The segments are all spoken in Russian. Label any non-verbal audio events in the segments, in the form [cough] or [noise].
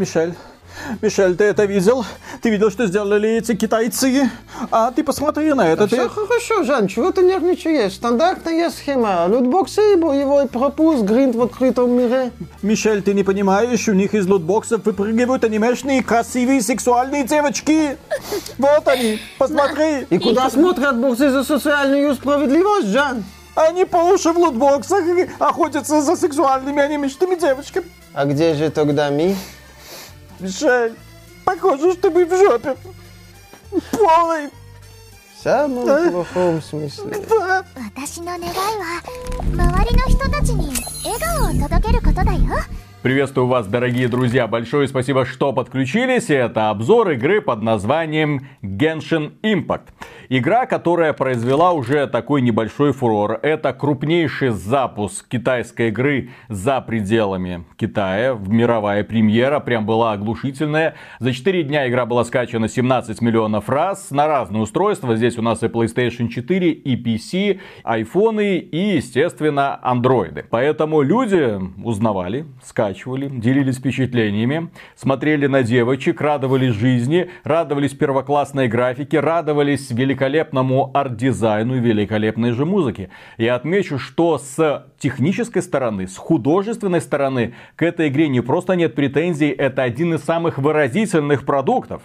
Мишель, Мишель, ты это видел? Ты видел, что сделали эти китайцы? А ты посмотри на это. Да ты... Все хорошо, Жан, чего ты нервничаешь? Стандартная схема. Лутбоксы и боевой пропуск, гринд в открытом мире. Мишель, ты не понимаешь, у них из лутбоксов выпрыгивают анимешные красивые сексуальные девочки. Вот они, посмотри. И куда смотрят борцы за социальную справедливость, Жан? Они по уши в лутбоксах охотятся за сексуальными анимешными девочками. А где же тогда ми? Жаль. Похоже, что мы в жопе. Полной. В самом да. плохом смысле. Да. 私の願いは周りの人たちに笑顔を届けることだよ。 Приветствую вас, дорогие друзья. Большое спасибо, что подключились. Это обзор игры под названием Genshin Impact. Игра, которая произвела уже такой небольшой фурор. Это крупнейший запуск китайской игры за пределами Китая. Мировая премьера прям была оглушительная. За 4 дня игра была скачана 17 миллионов раз на разные устройства. Здесь у нас и PlayStation 4, и PC, айфоны и, естественно, андроиды. Поэтому люди узнавали, скачивали скачивали, делились впечатлениями, смотрели на девочек, радовались жизни, радовались первоклассной графике, радовались великолепному арт-дизайну и великолепной же музыке. Я отмечу, что с технической стороны, с художественной стороны к этой игре не просто нет претензий, это один из самых выразительных продуктов.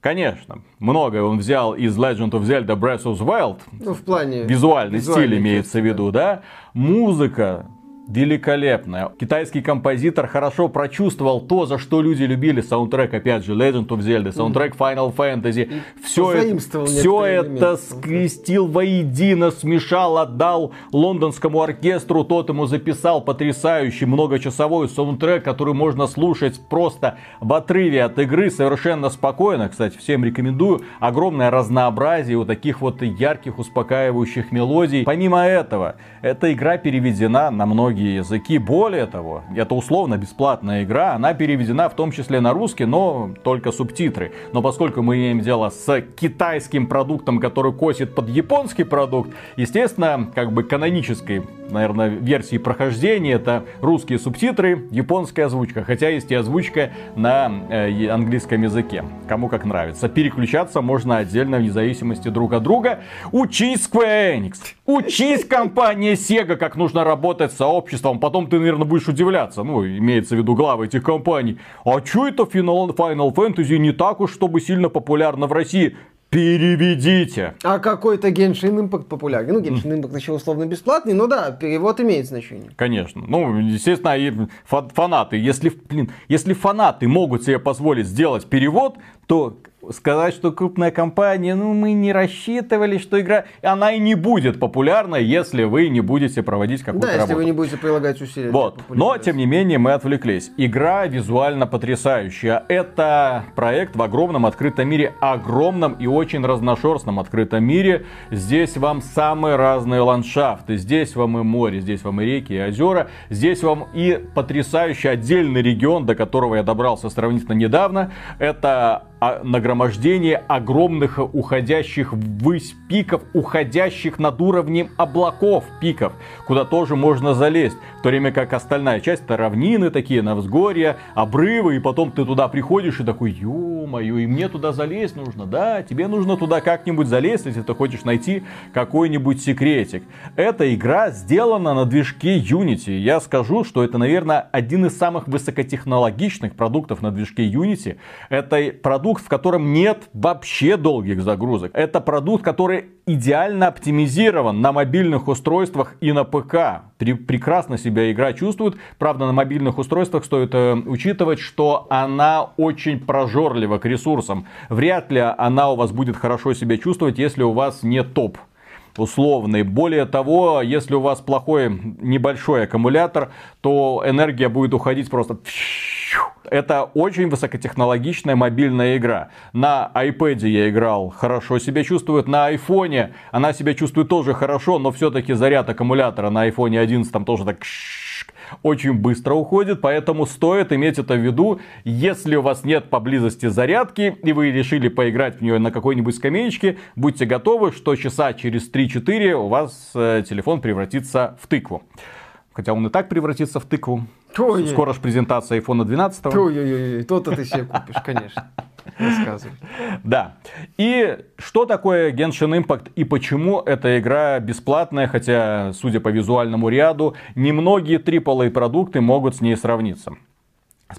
Конечно, многое он взял из Legend of Zelda Breath of the Wild. Ну, в плане... Визуальный стиль имеется в виду, да. Музыка, великолепная. Китайский композитор хорошо прочувствовал то, за что люди любили саундтрек, опять же, Legend of Zelda, саундтрек Final Fantasy. Все, это, все это скрестил воедино, смешал, отдал лондонскому оркестру. Тот ему записал потрясающий многочасовой саундтрек, который можно слушать просто в отрыве от игры совершенно спокойно. Кстати, всем рекомендую. Огромное разнообразие у таких вот ярких, успокаивающих мелодий. Помимо этого, эта игра переведена на многие языки. Более того, это условно бесплатная игра, она переведена в том числе на русский, но только субтитры. Но поскольку мы имеем дело с китайским продуктом, который косит под японский продукт, естественно, как бы канонической, наверное, версии прохождения это русские субтитры, японская озвучка, хотя есть и озвучка на э, английском языке, кому как нравится. Переключаться можно отдельно вне зависимости друг от друга. Учись Square Enix, учись компания Sega, как нужно работать с сообществом, потом ты, наверное, будешь удивляться, ну, имеется в виду главы этих компаний. А чё это Final, Final Fantasy не так уж, чтобы сильно популярно в России? Переведите. А какой-то Genshin Impact популярен. Ну, Genshin Impact еще условно бесплатный, но да, перевод имеет значение. Конечно. Ну, естественно, и фанаты. Если, блин, если фанаты могут себе позволить сделать перевод, то сказать, что крупная компания, ну мы не рассчитывали, что игра, она и не будет популярна, если вы не будете проводить какую-то да, работу. если вы не будете прилагать усилия. Вот. Но, тем не менее, мы отвлеклись. Игра визуально потрясающая. Это проект в огромном открытом мире, огромном и очень разношерстном открытом мире. Здесь вам самые разные ландшафты. Здесь вам и море, здесь вам и реки, и озера. Здесь вам и потрясающий отдельный регион, до которого я добрался сравнительно недавно. Это нагромождение огромных уходящих ввысь пиков, уходящих над уровнем облаков пиков, куда тоже можно залезть. В то время как остальная часть это равнины такие, на взгорья, обрывы, и потом ты туда приходишь и такой, ё-моё, и мне туда залезть нужно, да, тебе нужно туда как-нибудь залезть, если ты хочешь найти какой-нибудь секретик. Эта игра сделана на движке Unity. Я скажу, что это, наверное, один из самых высокотехнологичных продуктов на движке Unity. Это продукт, в котором нет вообще долгих загрузок. Это продукт, который идеально оптимизирован на мобильных устройствах и на ПК. Прекрасно себя игра чувствует. Правда, на мобильных устройствах стоит э, учитывать, что она очень прожорлива к ресурсам. Вряд ли она у вас будет хорошо себя чувствовать, если у вас не топ условный. Более того, если у вас плохой небольшой аккумулятор, то энергия будет уходить просто это очень высокотехнологичная мобильная игра. На iPad я играл, хорошо себя чувствует. На iPhone она себя чувствует тоже хорошо, но все-таки заряд аккумулятора на iPhone 11 там тоже так очень быстро уходит, поэтому стоит иметь это в виду, если у вас нет поблизости зарядки и вы решили поиграть в нее на какой-нибудь скамеечке, будьте готовы, что часа через 3-4 у вас э, телефон превратится в тыкву. Хотя он и так превратится в тыкву. Ой, Скоро же презентация iPhone 12. Ой-ой-ой, то-то ты себе купишь, конечно. Рассказывай. Да. И что такое Genshin Impact и почему эта игра бесплатная, хотя, судя по визуальному ряду, немногие AAA продукты могут с ней сравниться.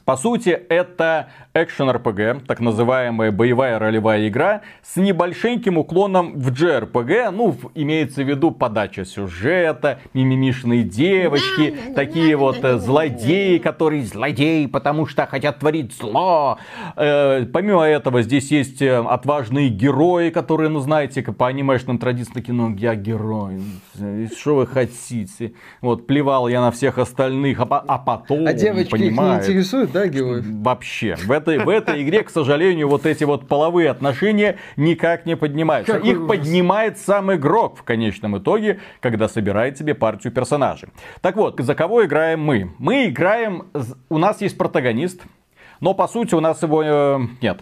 По сути, это экшен RPG, так называемая боевая ролевая игра, с небольшеньким уклоном в JRPG, ну, в- имеется в виду подача сюжета, мимимишные девочки, такие вот э, злодеи, которые злодеи, потому что хотят творить зло. Э, помимо этого, здесь есть э, отважные герои, которые, ну, знаете, как по анимешным традициям, такие, ну, я герой, э, что вы хотите? Вот, плевал я на всех остальных, а, а потом, А девочки их не понимаете, интересуют, да, героев? Вообще. В этой, в этой игре, к сожалению, вот эти вот половые отношения никак не поднимаются. Какой Их поднимает сам игрок в конечном итоге, когда собирает себе партию персонажей. Так вот, за кого играем мы? Мы играем... У нас есть протагонист, но по сути у нас его э, нет.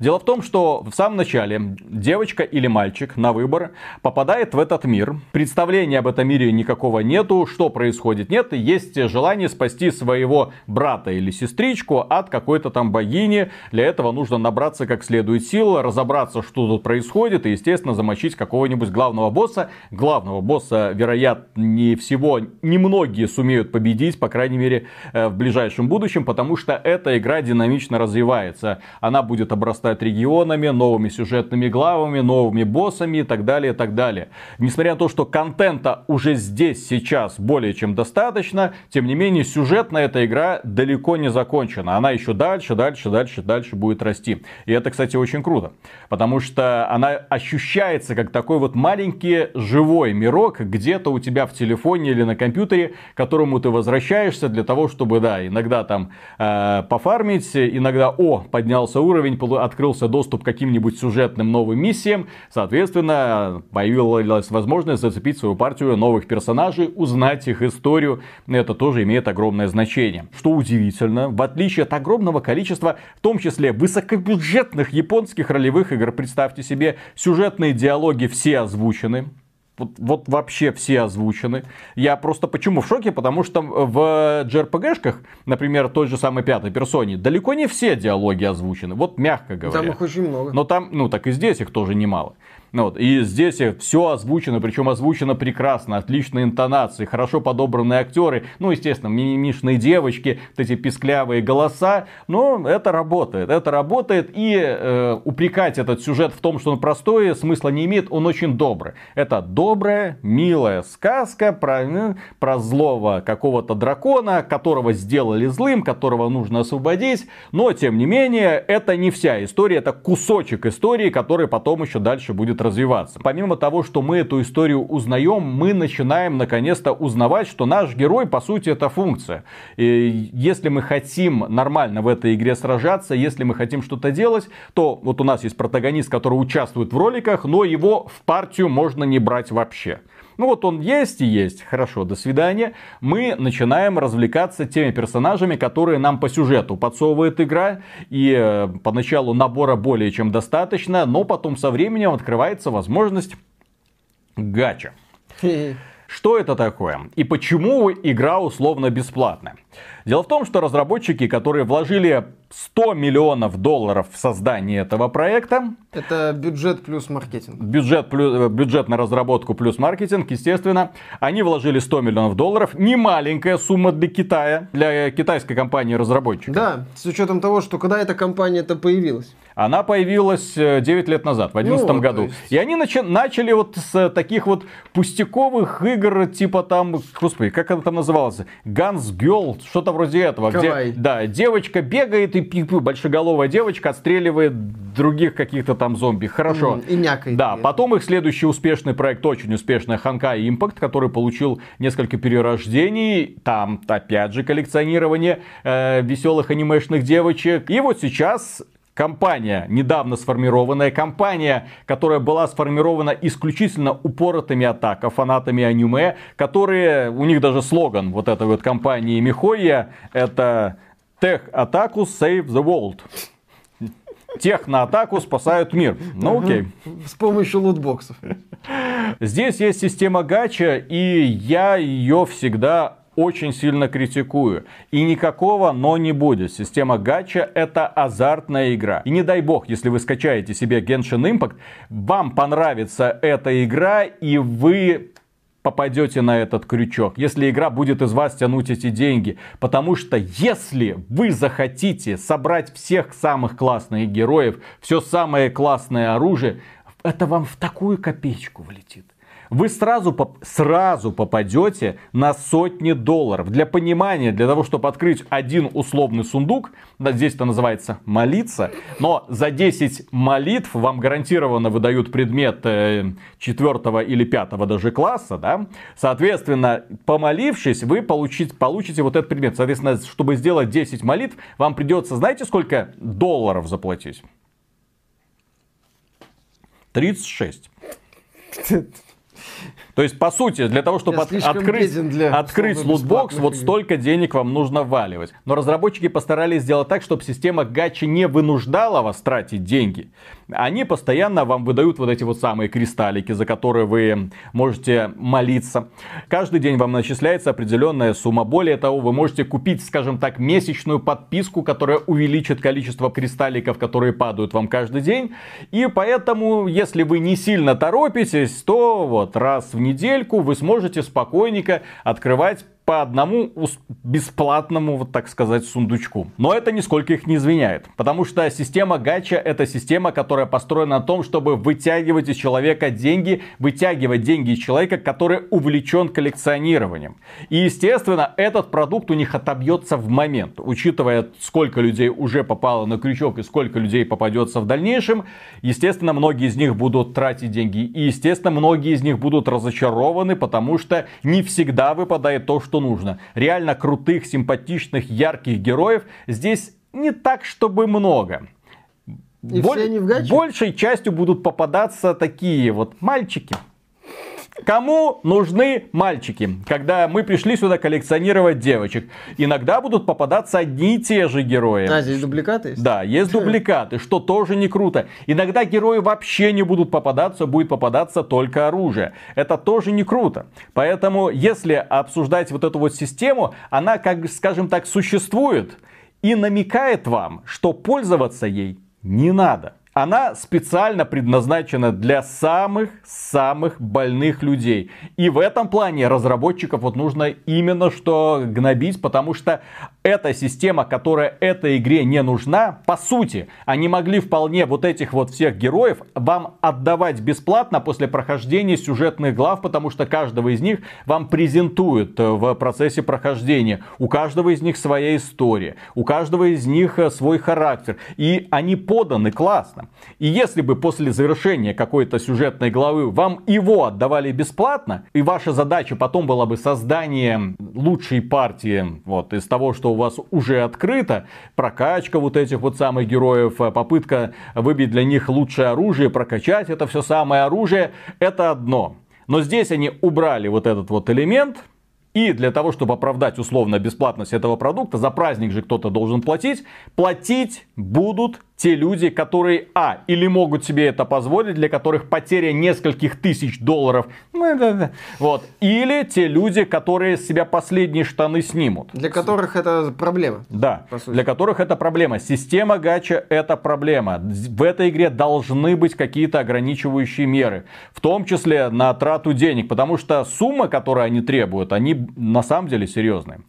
Дело в том, что в самом начале девочка или мальчик на выбор попадает в этот мир. Представления об этом мире никакого нету, что происходит нет. Есть желание спасти своего брата или сестричку от какой-то там богини. Для этого нужно набраться как следует сил, разобраться, что тут происходит, и, естественно, замочить какого-нибудь главного босса. Главного босса, вероятнее всего, немногие сумеют победить, по крайней мере, э, в ближайшем будущем, потому что эта игра динамично развивается. Она будет обрастать регионами, новыми сюжетными главами, новыми боссами и так далее, и так далее. Несмотря на то, что контента уже здесь, сейчас более чем достаточно, тем не менее, сюжетная эта игра далеко не закончена. Она еще дальше, дальше, дальше, дальше будет расти. И это, кстати, очень круто. Потому что она ощущается как такой вот маленький живой мирок где-то у тебя в телефоне или на компьютере, к которому ты возвращаешься для того, чтобы, да, иногда там э, пофармить, иногда, о, поднялся уровень, полу- открылся доступ к каким-нибудь сюжетным новым миссиям, соответственно, появилась возможность зацепить свою партию новых персонажей, узнать их историю, это тоже имеет огромное значение. Что удивительно, в отличие от огромного количества, в том числе высокобюджетных японских ролевых игр, представьте себе, сюжетные диалоги все озвучены, вот, вот вообще все озвучены. Я просто почему в шоке? Потому что в JRPG-шках, например, той же самой пятой персоне, далеко не все диалоги озвучены. Вот мягко говоря. Там их очень много. Но там, ну так и здесь их тоже немало. Ну, вот, и здесь все озвучено, причем озвучено прекрасно, отличные интонации, хорошо подобранные актеры, ну, естественно, мимимишные девочки, вот эти писклявые голоса, но это работает, это работает, и э, упрекать этот сюжет в том, что он простой, смысла не имеет, он очень добрый. Это добрая, милая сказка про, ну, про злого какого-то дракона, которого сделали злым, которого нужно освободить, но, тем не менее, это не вся история, это кусочек истории, который потом еще дальше будет развиваться. Помимо того, что мы эту историю узнаем, мы начинаем наконец-то узнавать, что наш герой, по сути, это функция. И если мы хотим нормально в этой игре сражаться, если мы хотим что-то делать, то вот у нас есть протагонист, который участвует в роликах, но его в партию можно не брать вообще. Ну вот он есть и есть. Хорошо, до свидания. Мы начинаем развлекаться теми персонажами, которые нам по сюжету подсовывает игра. И э, поначалу набора более чем достаточно, но потом со временем открывается возможность гача. Что это такое? И почему игра условно бесплатная? Дело в том, что разработчики, которые вложили 100 миллионов долларов в создание этого проекта, Это бюджет плюс маркетинг. бюджет, плю- э, бюджет на разработку плюс маркетинг, естественно, они вложили 100 миллионов долларов. Не маленькая сумма для Китая, для китайской компании-разработчика. Да, с учетом того, что когда эта компания-то появилась. Она появилась э, 9 лет назад, в 2011 Ну, году. есть- И они начи- начали вот с э, таких вот пустяковых игр, типа там, господи, как это там называлось? Guns Girl, что-то вроде этого. Кавай. Где, да, девочка бегает и пи- большеголовая девочка отстреливает других каких-то там зомби. Хорошо. И някает. Да, Нет. потом их следующий успешный проект, очень успешный Ханкай Impact, который получил несколько перерождений. Там, опять же, коллекционирование э, веселых анимешных девочек. И вот сейчас компания, недавно сформированная компания, которая была сформирована исключительно упоротыми атака, фанатами аниме, которые, у них даже слоган вот этой вот компании Михоя, это Tech Атаку Save the World. Тех на атаку спасают мир. Ну окей. С помощью лутбоксов. Здесь есть система гача, и я ее всегда очень сильно критикую. И никакого но не будет. Система гача это азартная игра. И не дай бог, если вы скачаете себе Genshin Impact, вам понравится эта игра и вы попадете на этот крючок, если игра будет из вас тянуть эти деньги. Потому что если вы захотите собрать всех самых классных героев, все самое классное оружие, это вам в такую копеечку влетит вы сразу, сразу попадете на сотни долларов. Для понимания, для того, чтобы открыть один условный сундук, здесь это называется молиться, но за 10 молитв вам гарантированно выдают предмет э, 4 или 5 даже класса, да, соответственно, помолившись, вы получите, получите вот этот предмет. Соответственно, чтобы сделать 10 молитв, вам придется, знаете, сколько долларов заплатить? 36. [laughs] То есть, по сути, для того, чтобы от, открыть, для открыть лутбокс, вот столько денег вам нужно валивать. Но разработчики постарались сделать так, чтобы система гачи не вынуждала вас тратить деньги. Они постоянно вам выдают вот эти вот самые кристаллики, за которые вы можете молиться. Каждый день вам начисляется определенная сумма. Более того, вы можете купить, скажем так, месячную подписку, которая увеличит количество кристалликов, которые падают вам каждый день. И поэтому, если вы не сильно торопитесь, то вот раз в недельку вы сможете спокойненько открывать по одному бесплатному, вот так сказать, сундучку. Но это нисколько их не извиняет. Потому что система гача это система, которая построена на том, чтобы вытягивать из человека деньги, вытягивать деньги из человека, который увлечен коллекционированием. И, естественно, этот продукт у них отобьется в момент. Учитывая, сколько людей уже попало на крючок и сколько людей попадется в дальнейшем, естественно, многие из них будут тратить деньги. И, естественно, многие из них будут разочарованы, потому что не всегда выпадает то, что нужно. Реально крутых, симпатичных, ярких героев здесь не так, чтобы много. И Боль... Большей частью будут попадаться такие вот мальчики, Кому нужны мальчики, когда мы пришли сюда коллекционировать девочек? Иногда будут попадаться одни и те же герои. А, здесь дубликаты есть? Да, есть дубликаты, что тоже не круто. Иногда герои вообще не будут попадаться, будет попадаться только оружие. Это тоже не круто. Поэтому, если обсуждать вот эту вот систему, она, как скажем так, существует и намекает вам, что пользоваться ей не надо. Она специально предназначена для самых-самых больных людей. И в этом плане разработчиков вот нужно именно что гнобить, потому что эта система, которая этой игре не нужна, по сути, они могли вполне вот этих вот всех героев вам отдавать бесплатно после прохождения сюжетных глав, потому что каждого из них вам презентуют в процессе прохождения. У каждого из них своя история, у каждого из них свой характер. И они поданы классно. И если бы после завершения какой-то сюжетной главы вам его отдавали бесплатно, и ваша задача потом была бы создание лучшей партии вот, из того, что у вас уже открыто, прокачка вот этих вот самых героев, попытка выбить для них лучшее оружие, прокачать это все самое оружие, это одно. Но здесь они убрали вот этот вот элемент, и для того, чтобы оправдать условно бесплатность этого продукта, за праздник же кто-то должен платить, платить будут те люди, которые, а, или могут себе это позволить, для которых потеря нескольких тысяч долларов, ну, вот, или те люди, которые с себя последние штаны снимут. Для которых это проблема. Да, для которых это проблема. Система гача это проблема. В этой игре должны быть какие-то ограничивающие меры, в том числе на трату денег, потому что сумма, которую они требуют, они на самом деле серьезные.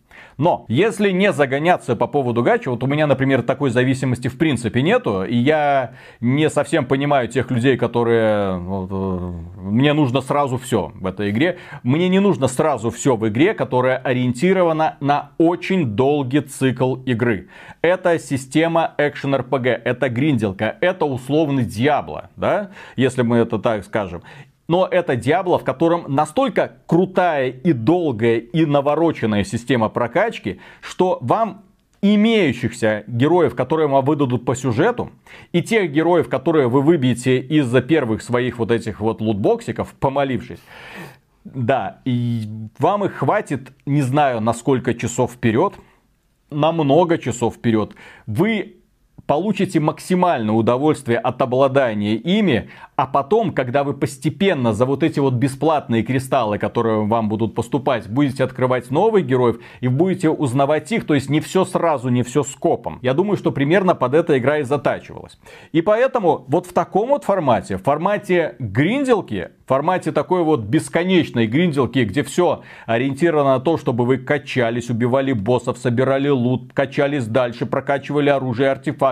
Но, если не загоняться по поводу гачи, вот у меня, например, такой зависимости в принципе нету, и я не совсем понимаю тех людей, которые... Вот, э, мне нужно сразу все в этой игре. Мне не нужно сразу все в игре, которая ориентирована на очень долгий цикл игры. Это система экшен RPG, это гринделка, это условный Диабло, да, если мы это так скажем. Но это Диабло, в котором настолько крутая и долгая и навороченная система прокачки, что вам имеющихся героев, которые вам выдадут по сюжету, и тех героев, которые вы выбьете из-за первых своих вот этих вот лутбоксиков, помолившись, да, и вам их хватит, не знаю, на сколько часов вперед, на много часов вперед. Вы получите максимальное удовольствие от обладания ими, а потом, когда вы постепенно за вот эти вот бесплатные кристаллы, которые вам будут поступать, будете открывать новых героев и будете узнавать их, то есть не все сразу, не все скопом. Я думаю, что примерно под это игра и затачивалась. И поэтому вот в таком вот формате, в формате гринделки, в формате такой вот бесконечной гринделки, где все ориентировано на то, чтобы вы качались, убивали боссов, собирали лут, качались дальше, прокачивали оружие,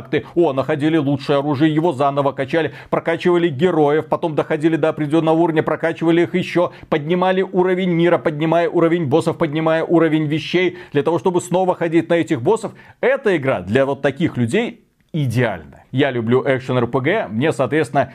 артефакты, о, находили лучшее оружие, его заново качали, прокачивали героев, потом доходили до определенного уровня, прокачивали их еще, поднимали уровень мира, поднимая уровень боссов, поднимая уровень вещей, для того, чтобы снова ходить на этих боссов. Эта игра для вот таких людей идеальна. Я люблю экшен РПГ, мне, соответственно,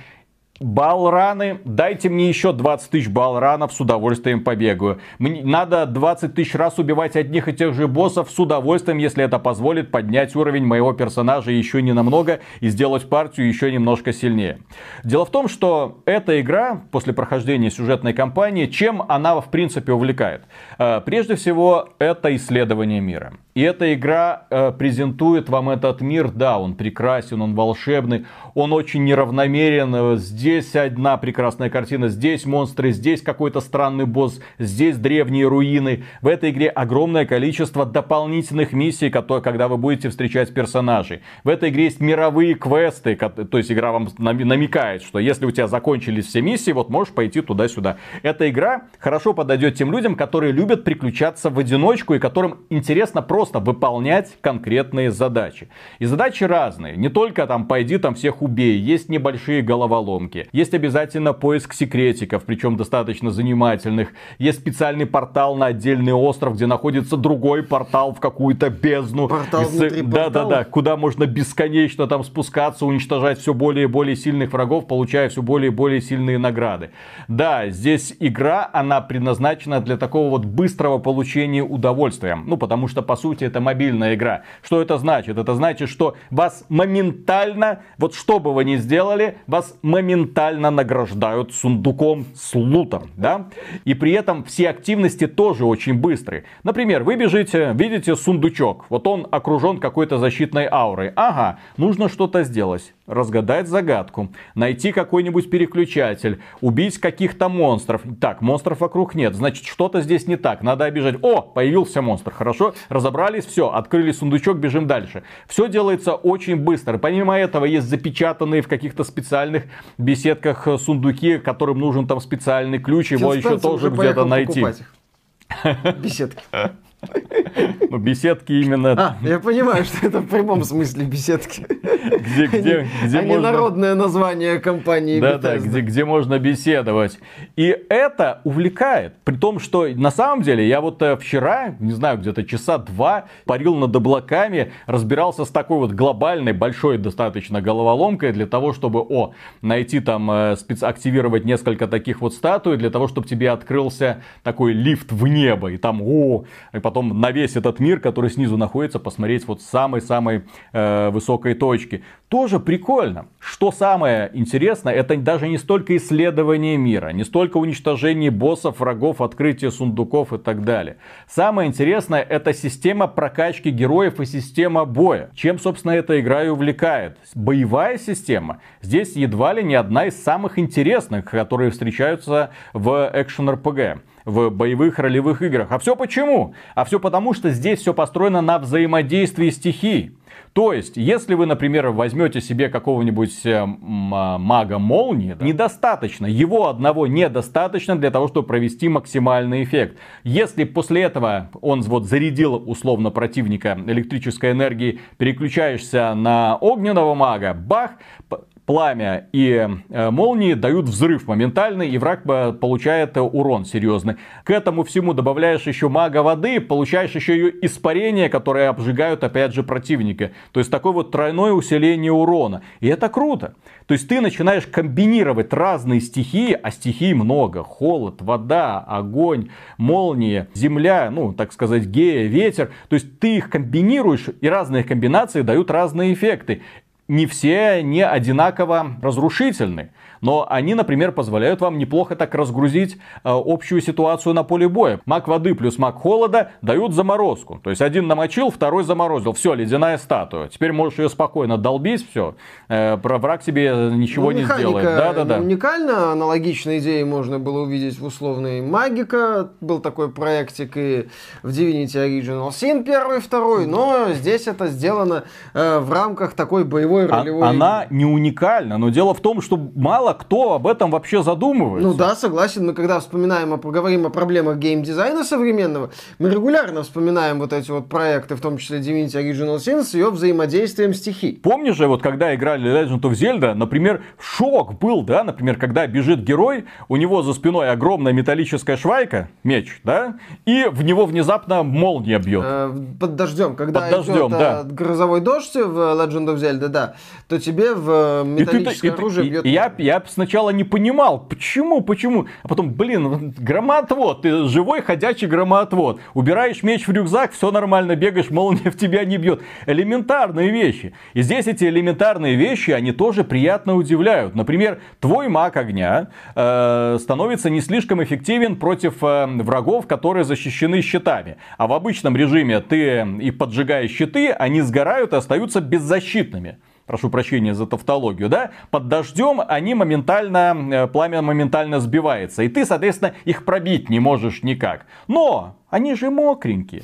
Балраны, дайте мне еще 20 тысяч балранов, с удовольствием побегаю. Мне надо 20 тысяч раз убивать одних и тех же боссов, с удовольствием, если это позволит поднять уровень моего персонажа еще не намного и сделать партию еще немножко сильнее. Дело в том, что эта игра, после прохождения сюжетной кампании, чем она в принципе увлекает? Э, прежде всего, это исследование мира. И эта игра э, презентует вам этот мир, да, он прекрасен, он волшебный, он очень неравномерен, э, здесь одна прекрасная картина, здесь монстры, здесь какой-то странный босс, здесь древние руины. В этой игре огромное количество дополнительных миссий, которые, когда вы будете встречать персонажей. В этой игре есть мировые квесты, то есть игра вам намекает, что если у тебя закончились все миссии, вот можешь пойти туда-сюда. Эта игра хорошо подойдет тем людям, которые любят приключаться в одиночку и которым интересно просто выполнять конкретные задачи. И задачи разные. Не только там пойди там всех убей. Есть небольшие головоломки головоломки. Есть обязательно поиск секретиков, причем достаточно занимательных. Есть специальный портал на отдельный остров, где находится другой портал в какую-то бездну. Портал внутри Да, да, да. Куда можно бесконечно там спускаться, уничтожать все более и более сильных врагов, получая все более и более сильные награды. Да, здесь игра, она предназначена для такого вот быстрого получения удовольствия. Ну, потому что, по сути, это мобильная игра. Что это значит? Это значит, что вас моментально, вот что бы вы ни сделали, вас моментально награждают сундуком с лутом, да? И при этом все активности тоже очень быстрые. Например, вы бежите, видите сундучок, вот он окружен какой-то защитной аурой. Ага, нужно что-то сделать разгадать загадку, найти какой-нибудь переключатель, убить каких-то монстров. Так, монстров вокруг нет, значит что-то здесь не так, надо обижать. О, появился монстр, хорошо, разобрались, все, открыли сундучок, бежим дальше. Все делается очень быстро. Помимо этого есть запечатанные в каких-то специальных беседках сундуки, которым нужен там специальный ключ, его еще тоже где-то найти. [laughs] Беседки. [laughs] Ну, беседки именно... А, я понимаю, что это в прямом смысле беседки. Где, где, где а можно... народное название компании Да, да, где, где можно беседовать. И это увлекает. При том, что на самом деле я вот э, вчера, не знаю, где-то часа два парил над облаками, разбирался с такой вот глобальной, большой достаточно головоломкой для того, чтобы, о, найти там, э, спец... активировать несколько таких вот статуй, для того, чтобы тебе открылся такой лифт в небо. И там, о, и потом потом на весь этот мир, который снизу находится, посмотреть вот с самой-самой э, высокой точки. Тоже прикольно. Что самое интересное, это даже не столько исследование мира, не столько уничтожение боссов, врагов, открытие сундуков и так далее. Самое интересное, это система прокачки героев и система боя. Чем, собственно, эта игра и увлекает. Боевая система здесь едва ли не одна из самых интересных, которые встречаются в экшен-РПГ в боевых ролевых играх. А все почему? А все потому, что здесь все построено на взаимодействии стихий. То есть, если вы, например, возьмете себе какого-нибудь э, мага молнии, да, недостаточно, его одного недостаточно для того, чтобы провести максимальный эффект. Если после этого он вот зарядил условно противника электрической энергией, переключаешься на огненного мага, бах, пламя и э, молнии дают взрыв моментальный, и враг э, получает урон серьезный. К этому всему добавляешь еще мага воды, получаешь еще ее испарения, которые обжигают опять же противника. То есть такое вот тройное усиление урона. И это круто. То есть ты начинаешь комбинировать разные стихии, а стихий много. Холод, вода, огонь, молния, земля, ну, так сказать, гея, ветер. То есть ты их комбинируешь, и разные комбинации дают разные эффекты не все не одинаково разрушительны. Но они, например, позволяют вам неплохо так разгрузить э, общую ситуацию на поле боя. Маг воды плюс маг холода дают заморозку. То есть один намочил, второй заморозил. Все, ледяная статуя. Теперь можешь ее спокойно долбить, все. Э, враг тебе ничего Ну, не сделает. Да, да, да. Уникально, аналогичные идеи можно было увидеть в условной Магика. Был такой проектик и в Divinity Original Sin первый, второй, но здесь это сделано э, в рамках такой боевой А- ролевой Она не уникальна, но дело в том, что мало кто об этом вообще задумывается. Ну да, согласен. Мы когда вспоминаем, поговорим о проблемах геймдизайна современного, мы регулярно вспоминаем вот эти вот проекты, в том числе Divinity Original Sin, с ее взаимодействием стихий. Помнишь же, вот когда играли Legend of Zelda, например, шок был, да, например, когда бежит герой, у него за спиной огромная металлическая швайка, меч, да, и в него внезапно молния бьет. Э, под дождем, когда Под дождем, идет да. э, грозовой дождь в Legend of Zelda, да, то тебе в э, металлическое и ты- оружие и- бьет. и я, я сначала не понимал, почему, почему. А потом, блин, громоотвод, ты живой ходячий громоотвод. Убираешь меч в рюкзак, все нормально, бегаешь, молния [laughs] в тебя не бьет. Элементарные вещи. И здесь эти элементарные вещи, они тоже приятно удивляют. Например, твой маг огня э, становится не слишком эффективен против э, врагов, которые защищены щитами. А в обычном режиме ты их поджигаешь щиты, они сгорают и остаются беззащитными прошу прощения за тавтологию, да, под дождем они моментально, э, пламя моментально сбивается. И ты, соответственно, их пробить не можешь никак. Но они же мокренькие.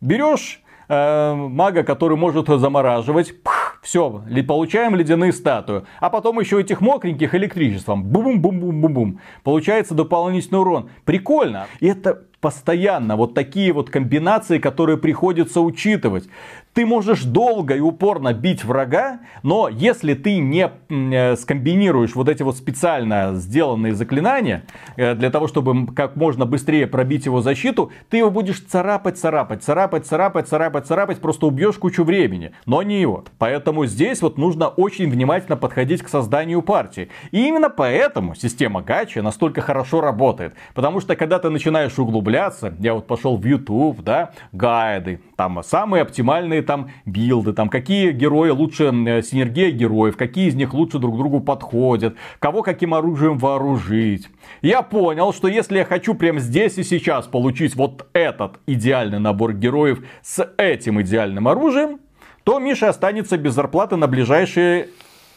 Берешь э, мага, который может замораживать, все, получаем ледяные статуи. А потом еще этих мокреньких электричеством. Бум-бум-бум-бум-бум. Получается дополнительный урон. Прикольно. И это постоянно вот такие вот комбинации, которые приходится учитывать. Ты можешь долго и упорно бить врага, но если ты не э, скомбинируешь вот эти вот специально сделанные заклинания, э, для того, чтобы как можно быстрее пробить его защиту, ты его будешь царапать, царапать, царапать, царапать, царапать, царапать, просто убьешь кучу времени, но не его. Поэтому здесь вот нужно очень внимательно подходить к созданию партии. И именно поэтому система гачи настолько хорошо работает. Потому что когда ты начинаешь углубляться, я вот пошел в YouTube, да, гайды, там самые оптимальные там билды, там какие герои лучше, э, синергия героев, какие из них лучше друг другу подходят, кого каким оружием вооружить. Я понял, что если я хочу прямо здесь и сейчас получить вот этот идеальный набор героев с этим идеальным оружием, то Миша останется без зарплаты на ближайший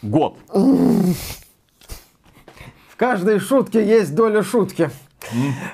год. В каждой шутке есть доля шутки.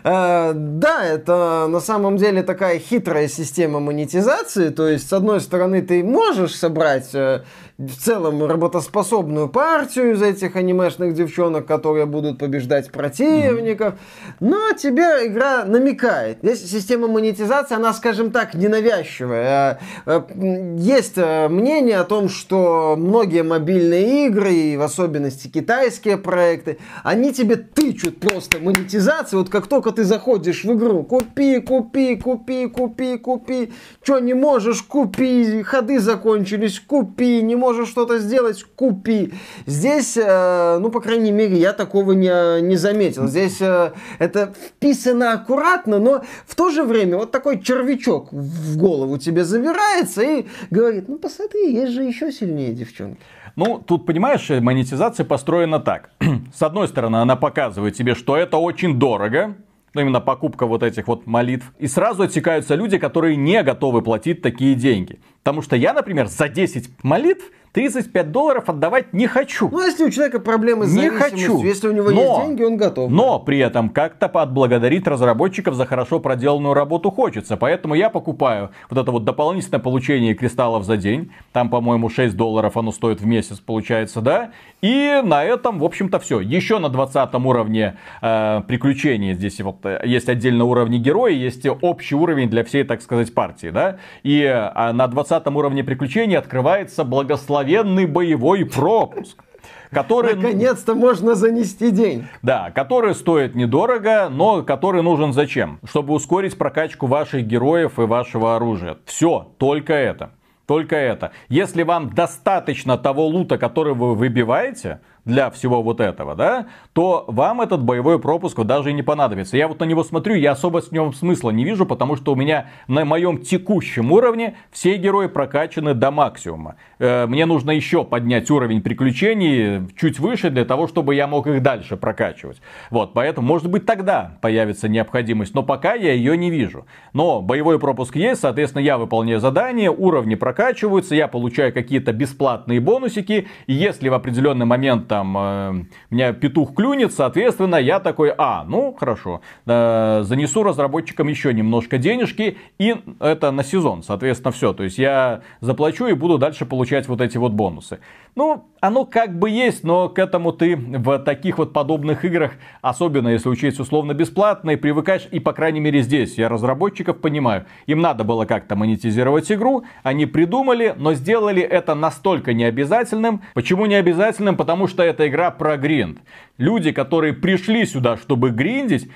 Э, Да, это на самом деле такая хитрая система монетизации. То есть, с одной стороны, ты можешь собрать э, в целом работоспособную партию из этих анимешных девчонок, которые будут побеждать противников, но тебе игра намекает. Здесь система монетизации, она, скажем так, ненавязчивая. Э, э, Есть э, мнение о том, что многие мобильные игры, и в особенности китайские проекты, они тебе тычут просто монетизацию. Вот как только ты заходишь в игру, купи, купи, купи, купи, купи. Что не можешь, купи. Ходы закончились, купи. Не можешь что-то сделать, купи. Здесь, э, ну, по крайней мере, я такого не, не заметил. Здесь э, это вписано аккуратно, но в то же время вот такой червячок в голову тебе завирается и говорит, ну, посмотри, есть же еще сильнее девчонки. Ну, тут, понимаешь, монетизация построена так. [clears throat] С одной стороны, она показывает тебе, что это очень дорого, ну, именно покупка вот этих вот молитв. И сразу отсекаются люди, которые не готовы платить такие деньги. Потому что я, например, за 10 молитв 35 долларов отдавать не хочу. Ну, если у человека проблемы с Не хочу. если у него Но- есть деньги, он готов. Но при этом как-то отблагодарить разработчиков за хорошо проделанную работу хочется. Поэтому я покупаю вот это вот дополнительное получение кристаллов за день. Там, по-моему, 6 долларов оно стоит в месяц, получается, да? И на этом, в общем-то, все. Еще на 20 уровне э, приключений здесь вот э, есть отдельно уровни героя, есть общий уровень для всей, так сказать, партии, да? И э, на 20 уровне приключений открывается благословенный боевой пропуск. Который, Наконец-то можно занести день. да, который стоит недорого, но который нужен зачем? Чтобы ускорить прокачку ваших героев и вашего оружия. Все, только это. Только это. Если вам достаточно того лута, который вы выбиваете, для всего вот этого, да, то вам этот боевой пропуск даже и не понадобится. Я вот на него смотрю, я особо с ним смысла не вижу, потому что у меня на моем текущем уровне все герои прокачаны до максимума. Э, мне нужно еще поднять уровень приключений чуть выше для того, чтобы я мог их дальше прокачивать. Вот, поэтому, может быть, тогда появится необходимость, но пока я ее не вижу. Но боевой пропуск есть, соответственно, я выполняю задание, уровни прокачиваются, я получаю какие-то бесплатные бонусики, и если в определенный момент там э, меня петух клюнет, соответственно, я такой, а, ну, хорошо, э, занесу разработчикам еще немножко денежки, и это на сезон, соответственно, все. То есть я заплачу и буду дальше получать вот эти вот бонусы. Ну, оно как бы есть, но к этому ты в таких вот подобных играх, особенно если учесть условно бесплатные, привыкаешь, и по крайней мере здесь я разработчиков понимаю, им надо было как-то монетизировать игру, они придумали, но сделали это настолько необязательным. Почему необязательным? Потому что эта игра про гринд. Люди, которые пришли сюда, чтобы гриндить,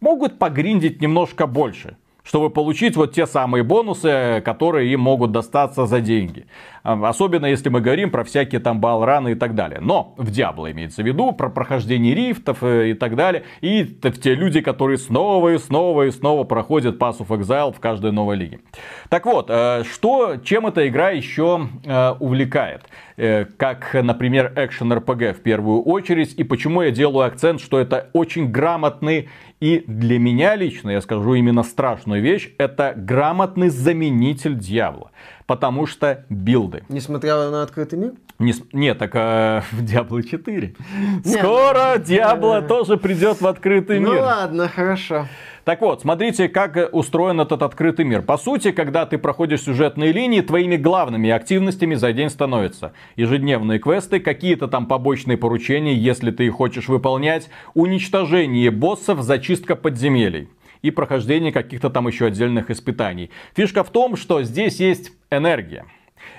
могут погриндить немножко больше чтобы получить вот те самые бонусы, которые им могут достаться за деньги. Особенно если мы говорим про всякие там балраны и так далее. Но в Диабло имеется в виду про прохождение рифтов э, и так далее. И те люди, которые снова и снова и снова проходят Pass of Exile в каждой новой лиге. Так вот, э, что, чем эта игра еще э, увлекает? Как, например, экшен RPG в первую очередь. И почему я делаю акцент, что это очень грамотный и для меня лично, я скажу именно страшную вещь, это грамотный заменитель дьявола потому что билды. Несмотря на открытый мир? Не, нет, так а, [laughs] в Diablo 4. Скоро Diablo тоже придет в открытый ну, мир. Ну ладно, хорошо. Так вот, смотрите, как устроен этот открытый мир. По сути, когда ты проходишь сюжетные линии, твоими главными активностями за день становятся ежедневные квесты, какие-то там побочные поручения, если ты их хочешь выполнять, уничтожение боссов, зачистка подземелий и прохождение каких-то там еще отдельных испытаний. Фишка в том, что здесь есть энергия.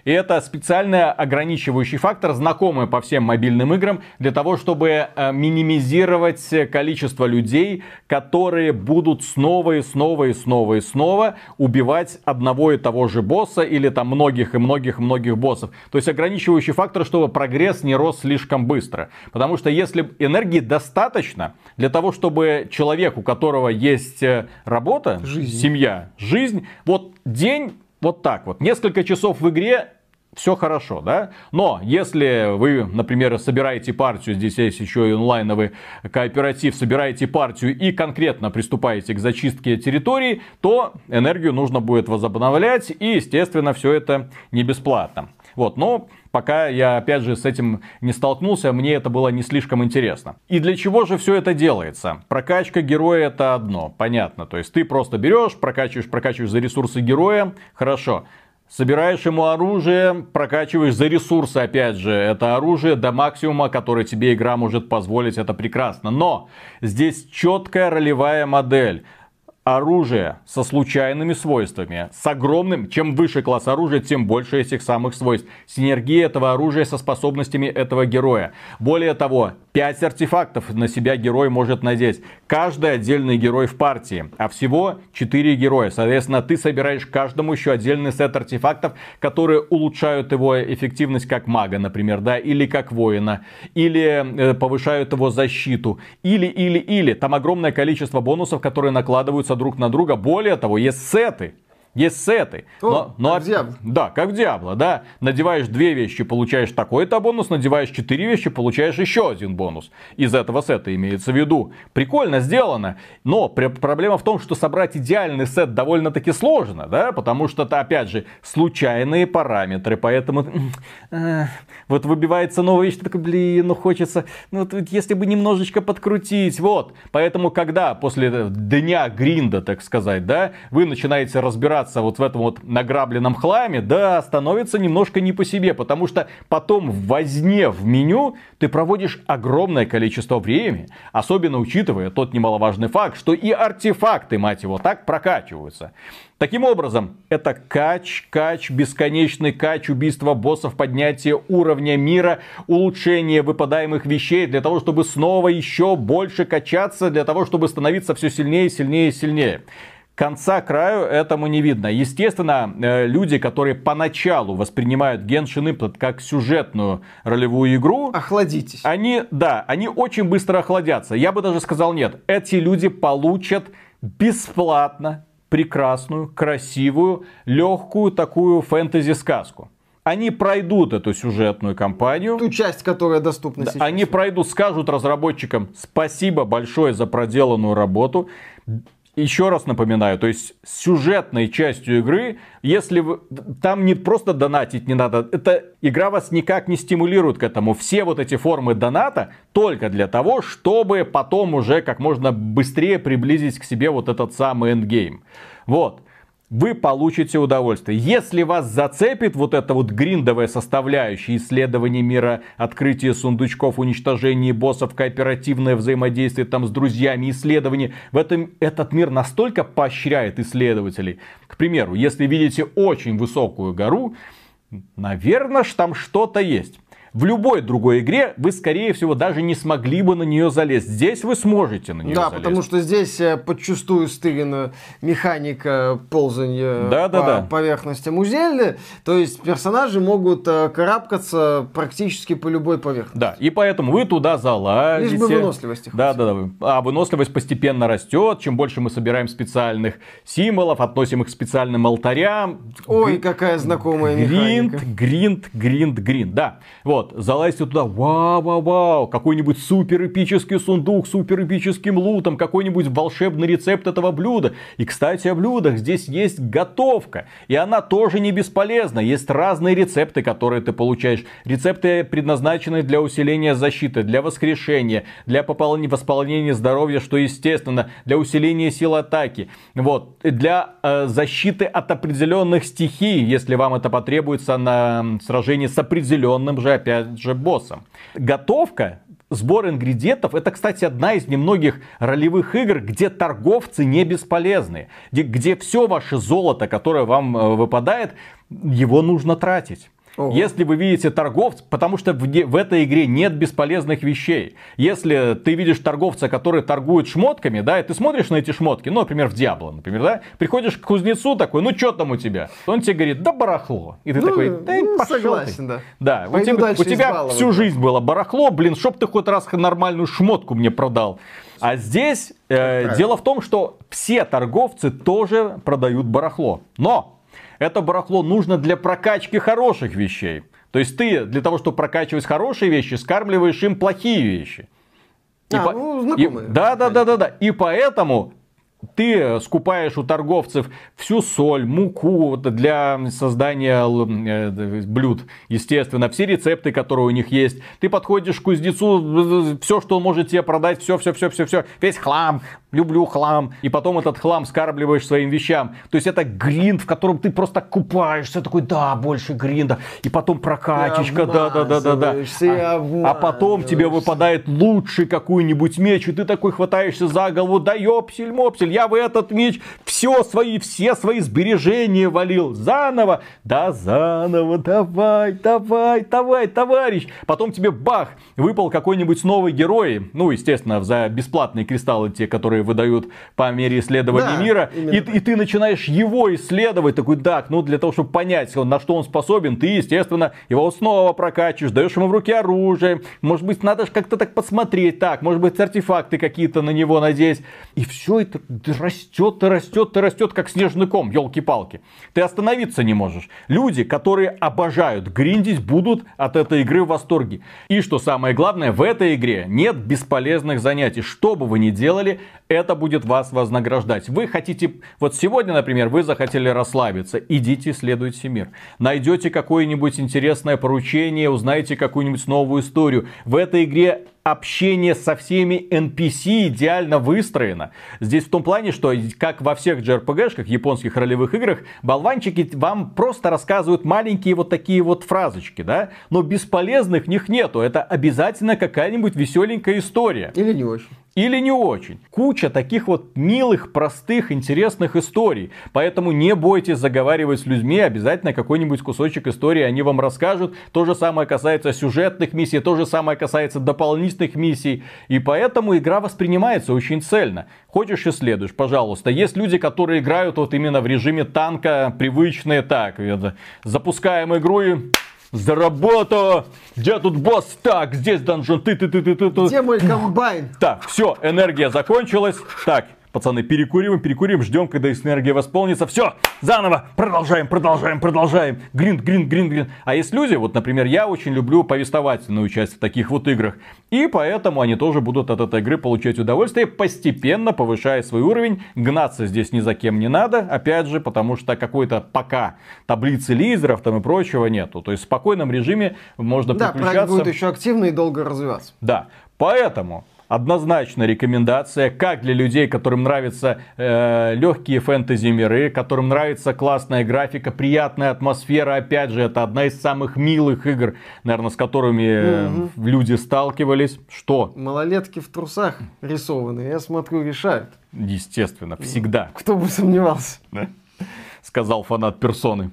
И это специальный ограничивающий фактор, знакомый по всем мобильным играм, для того, чтобы э, минимизировать количество людей, которые будут снова и снова и снова и снова убивать одного и того же босса или там многих и многих и многих боссов. То есть ограничивающий фактор, чтобы прогресс не рос слишком быстро. Потому что если энергии достаточно для того, чтобы человек, у которого есть э, работа, жизнь. семья, жизнь, вот день вот так вот. Несколько часов в игре все хорошо, да? Но если вы, например, собираете партию, здесь есть еще и онлайновый кооператив, собираете партию и конкретно приступаете к зачистке территории, то энергию нужно будет возобновлять и, естественно, все это не бесплатно. Вот, но пока я, опять же, с этим не столкнулся, мне это было не слишком интересно. И для чего же все это делается? Прокачка героя это одно, понятно. То есть ты просто берешь, прокачиваешь, прокачиваешь за ресурсы героя, хорошо. Собираешь ему оружие, прокачиваешь за ресурсы, опять же, это оружие до максимума, который тебе игра может позволить, это прекрасно. Но здесь четкая ролевая модель оружие со случайными свойствами, с огромным, чем выше класс оружия, тем больше этих самых свойств. Синергия этого оружия со способностями этого героя. Более того, 5 артефактов на себя герой может надеть. Каждый отдельный герой в партии, а всего 4 героя. Соответственно, ты собираешь каждому еще отдельный сет артефактов, которые улучшают его эффективность как мага, например, да, или как воина, или э, повышают его защиту, или, или, или. Там огромное количество бонусов, которые накладываются накладываются друг на друга. Более того, есть сеты. Есть сеты. О, но, как но, Да, как Диабло, да. Надеваешь две вещи, получаешь такой-то бонус, надеваешь четыре вещи, получаешь еще один бонус. Из этого сета имеется в виду. Прикольно сделано. Но проблема в том, что собрать идеальный сет довольно-таки сложно, да, потому что это, опять же, случайные параметры, поэтому э, вот выбивается новая вещь, такой, блин, ну хочется, ну вот, если бы немножечко подкрутить, вот. Поэтому, когда после дня гринда, так сказать, да, вы начинаете разбираться разбираться вот в этом вот награбленном хламе, да, становится немножко не по себе, потому что потом в возне в меню ты проводишь огромное количество времени, особенно учитывая тот немаловажный факт, что и артефакты, мать его, так прокачиваются. Таким образом, это кач, кач, бесконечный кач, убийство боссов, поднятие уровня мира, улучшение выпадаемых вещей для того, чтобы снова еще больше качаться, для того, чтобы становиться все сильнее, сильнее, сильнее. Конца краю этому не видно. Естественно, э, люди, которые поначалу воспринимают Genshin Impact как сюжетную ролевую игру, Охладитесь. они, да, они очень быстро охладятся. Я бы даже сказал нет. Эти люди получат бесплатно прекрасную, красивую, легкую такую фэнтези-сказку. Они пройдут эту сюжетную кампанию. Ту часть, которая доступна Да, сейчас. Они пройдут, скажут разработчикам спасибо большое за проделанную работу. Еще раз напоминаю, то есть сюжетной частью игры, если вы, там не просто донатить не надо, эта игра вас никак не стимулирует к этому. Все вот эти формы доната только для того, чтобы потом уже как можно быстрее приблизить к себе вот этот самый эндгейм. Вот вы получите удовольствие. Если вас зацепит вот эта вот гриндовая составляющая исследование мира, открытие сундучков, уничтожение боссов, кооперативное взаимодействие там с друзьями, исследование, в этом этот мир настолько поощряет исследователей. К примеру, если видите очень высокую гору, наверное, там что-то есть. В любой другой игре вы, скорее всего, даже не смогли бы на нее залезть. Здесь вы сможете на нее Да, залезть. потому что здесь э, подчастую стырена механика ползания Да, да, по да. поверхностям у Зельды. То есть персонажи могут э, карабкаться практически по любой поверхности. Да, и поэтому вы туда залазите. Лишь бы выносливости Да, да, да. А выносливость постепенно растет. Чем больше мы собираем специальных символов, относим их к специальным алтарям. Ой, какая знакомая Гринд, механика. гринд, гринд, гринд. Да, вот, залазьте туда, вау, вау, вау, какой-нибудь супер эпический сундук, супер эпическим лутом, какой-нибудь волшебный рецепт этого блюда. И, кстати, о блюдах, здесь есть готовка, и она тоже не бесполезна. Есть разные рецепты, которые ты получаешь. Рецепты предназначены для усиления защиты, для воскрешения, для восполнения здоровья, что естественно, для усиления сил атаки. Вот, для э, защиты от определенных стихий, если вам это потребуется на сражении с определенным же, опять же, боссом. Готовка Сбор ингредиентов это, кстати, одна из немногих ролевых игр, где торговцы не бесполезны. Где, где все ваше золото, которое вам э, выпадает, его нужно тратить. Ого. Если вы видите торговца, потому что в, в этой игре нет бесполезных вещей. Если ты видишь торговца, который торгует шмотками, да, и ты смотришь на эти шмотки, ну, например, в Диабло, например, да, приходишь к кузнецу такой, ну, что там у тебя? Он тебе говорит, да барахло. И ты Ну, такой, да ну, пошел ты». согласен, да. Да, у тебя, у тебя всю жизнь было барахло, блин, чтоб ты хоть раз нормальную шмотку мне продал. А здесь э, дело в том, что все торговцы тоже продают барахло. Но это барахло нужно для прокачки хороших вещей. То есть ты для того, чтобы прокачивать хорошие вещи, скармливаешь им плохие вещи. И А, по- ну, и- знакомые. да, да, да, да, да. И поэтому ты скупаешь у торговцев всю соль, муку для создания л- э, блюд, естественно, все рецепты, которые у них есть. Ты подходишь к кузнецу, все, что он может тебе продать, все, все, все, все, все, весь хлам, люблю хлам, и потом этот хлам скармливаешь своим вещам. То есть это гринд, в котором ты просто купаешься, такой, да, больше гринда, и потом прокачечка, да, да, да, да, да. А, а потом тебе выпадает лучший какой-нибудь меч, и ты такой хватаешься за голову, да ёпсель, мопсель, я в этот меч все свои, все свои сбережения валил. Заново, да заново, давай, давай, давай, товарищ. Потом тебе бах, выпал какой-нибудь новый герой, ну, естественно, за бесплатные кристаллы, те, которые выдают по мере исследования Да, мира, и, и ты начинаешь его исследовать, такой, так, ну, для того, чтобы понять, на что он способен, ты, естественно, его снова прокачиваешь, даешь ему в руки оружие, может быть, надо же как-то так посмотреть, так, может быть, артефакты какие-то на него надеть. И все это растет, и растет, и растет, как снежный ком, елки-палки. Ты остановиться не можешь. Люди, которые обожают гриндить, будут от этой игры в восторге. И что самое главное, в этой игре нет бесполезных занятий. Что бы вы ни делали, это будет вас вознаграждать. Вы хотите, вот сегодня, например, вы захотели расслабиться, идите исследуйте мир. Найдете какое-нибудь интересное поручение, узнаете какую-нибудь новую историю. В этой игре общение со всеми NPC идеально выстроено. Здесь в том плане, что как во всех JRPG-шках, японских ролевых играх, болванчики вам просто рассказывают маленькие вот такие вот фразочки, да? Но бесполезных них нету. Это обязательно какая-нибудь веселенькая история. Или не очень. Или не очень. Куча таких вот милых, простых, интересных историй. Поэтому не бойтесь заговаривать с людьми, обязательно какой-нибудь кусочек истории они вам расскажут. То же самое касается сюжетных миссий, то же самое касается дополнительных миссий. И поэтому игра воспринимается очень цельно. Хочешь исследуешь, пожалуйста. Есть люди, которые играют вот именно в режиме танка, привычные так. это, Запускаем игру и за работу! Где тут босс? Так, здесь данжон, ты, ты, ты, ты, ты, ты. Где мой комбайн? Так, все, энергия закончилась. Так, Пацаны, перекуриваем, перекуриваем, ждем, когда энергия восполнится. Все, заново, продолжаем, продолжаем, продолжаем. Гринд, гринд, гринд, гринд. А есть люди, вот, например, я очень люблю повествовательную часть в таких вот играх. И поэтому они тоже будут от этой игры получать удовольствие, постепенно повышая свой уровень. Гнаться здесь ни за кем не надо, опять же, потому что какой-то пока таблицы лидеров там и прочего нету. То есть в спокойном режиме можно Да, приключаться. проект будет еще активно и долго развиваться. Да, поэтому однозначно рекомендация, как для людей, которым нравятся э, легкие фэнтези миры, которым нравится классная графика, приятная атмосфера. Опять же, это одна из самых милых игр, наверное, с которыми э, люди сталкивались. Что? Малолетки в трусах рисованные, я смотрю, решают. Естественно, всегда, Кто бы сомневался. да? сказал фанат персоны.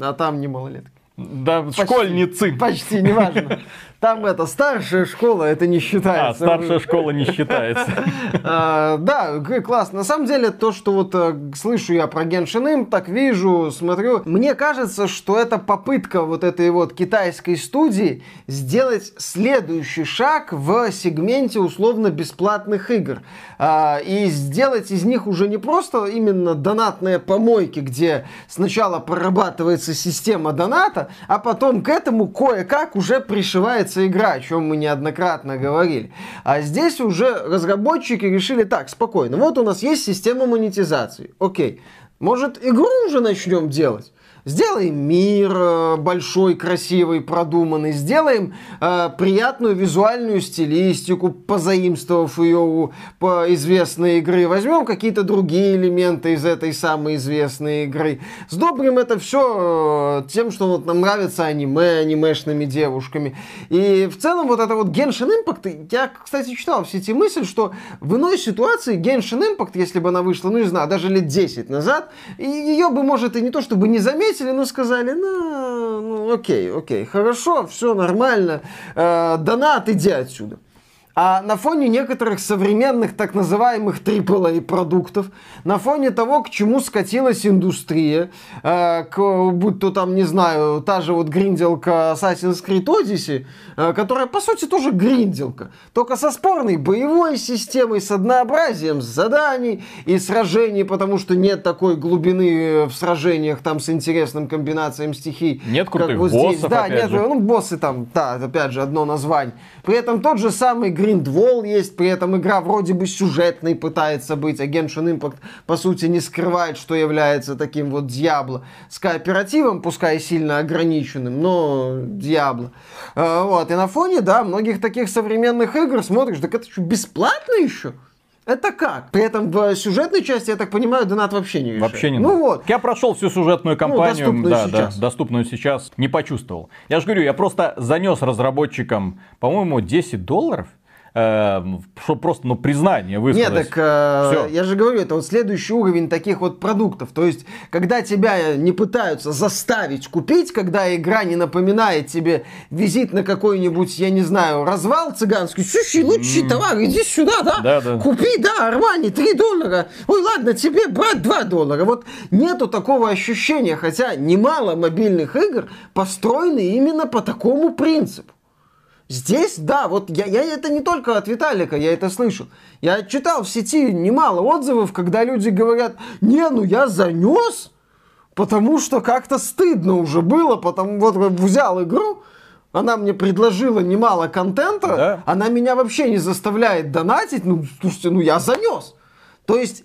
А там не малолетки. Да, школьницы. Почти, неважно. [laughs] Там это старшая школа, это не А, считается. старшая школа не считается. [laughs] А, да, классно. На самом деле, то, что вот э, слышу я про Genshin Impact, вижу, смотрю, мне кажется, что это попытка вот этой вот китайской студии сделать следующий шаг в сегменте условно-бесплатных игр. А, и сделать из них уже не просто именно донатные помойки, где сначала прорабатывается система доната, а потом к этому кое-как уже пришивается игра, о чем мы неоднократно говорили. А здесь уже разработчики решили так, спокойно, вот у нас есть система монетизации, окей, может игру уже начнем делать? Сделаем мир э, большой, красивый, продуманный. Сделаем э, приятную визуальную стилистику, позаимствовав ее у по известной игры. Возьмем какие-то другие элементы из этой самой известной игры. Сдобрим это все тем, что вот нам нравится аниме, анимешными девушками. И в целом вот это вот Genshin Impact, я, кстати, читал в сети мысль, что в иной ситуации Genshin Impact, если бы она вышла, ну не знаю, даже лет 10 назад, ее бы, может, и не то чтобы не заметили, но сказали, ну, ну окей, окей, хорошо, все нормально, э, донат, иди отсюда. А на фоне некоторых современных так называемых AAA продуктов, на фоне того, к чему скатилась индустрия, э, к, будь то там, не знаю, та же вот гринделка Assassin's Creed Odyssey, э, которая по сути тоже гринделка, только со спорной боевой системой, с однообразием заданий и сражений, потому что нет такой глубины в сражениях там с интересным комбинацией стихий. Нет как крутых вот здесь. боссов, Да, опять нет, же. ну, боссы там, да, опять же, одно название. При этом тот же самый Гриндвол есть, при этом игра вроде бы сюжетной пытается быть, а Genshin Impact, по сути, не скрывает, что является таким вот Диабло. С кооперативом, пускай сильно ограниченным, но Диабло. Э, Вот, и на фоне, да, многих таких современных игр смотришь, так это что, бесплатно еще? Это как? При этом в сюжетной части, я так понимаю, донат вообще не решает. Вообще не Ну вот. Я прошел всю сужетную кампанию, доступную да, сейчас. да, доступную сейчас, не почувствовал. Я же говорю, я просто занес разработчикам, по-моему, 10 долларов, чтобы просто, ну, признание высказать. Нет, так э, я же говорю, это вот следующий уровень таких вот продуктов. То есть, когда тебя не пытаются заставить купить, когда игра не напоминает тебе визит на какой-нибудь, я не знаю, развал цыганский. Слушай, лучший товар, иди сюда, да? Да, да. Купи, да, Армани, 3 доллара. Ой, ладно, тебе, брат, 2 доллара. Вот нету такого ощущения, хотя немало мобильных игр построены именно по такому принципу. Здесь, да, вот я, я это не только от Виталика, я это слышу. Я читал в сети немало отзывов, когда люди говорят, не, ну я занес, потому что как-то стыдно уже было, потому вот взял игру, она мне предложила немало контента, Да. она меня вообще не заставляет донатить, ну, слушайте, ну я занес. То есть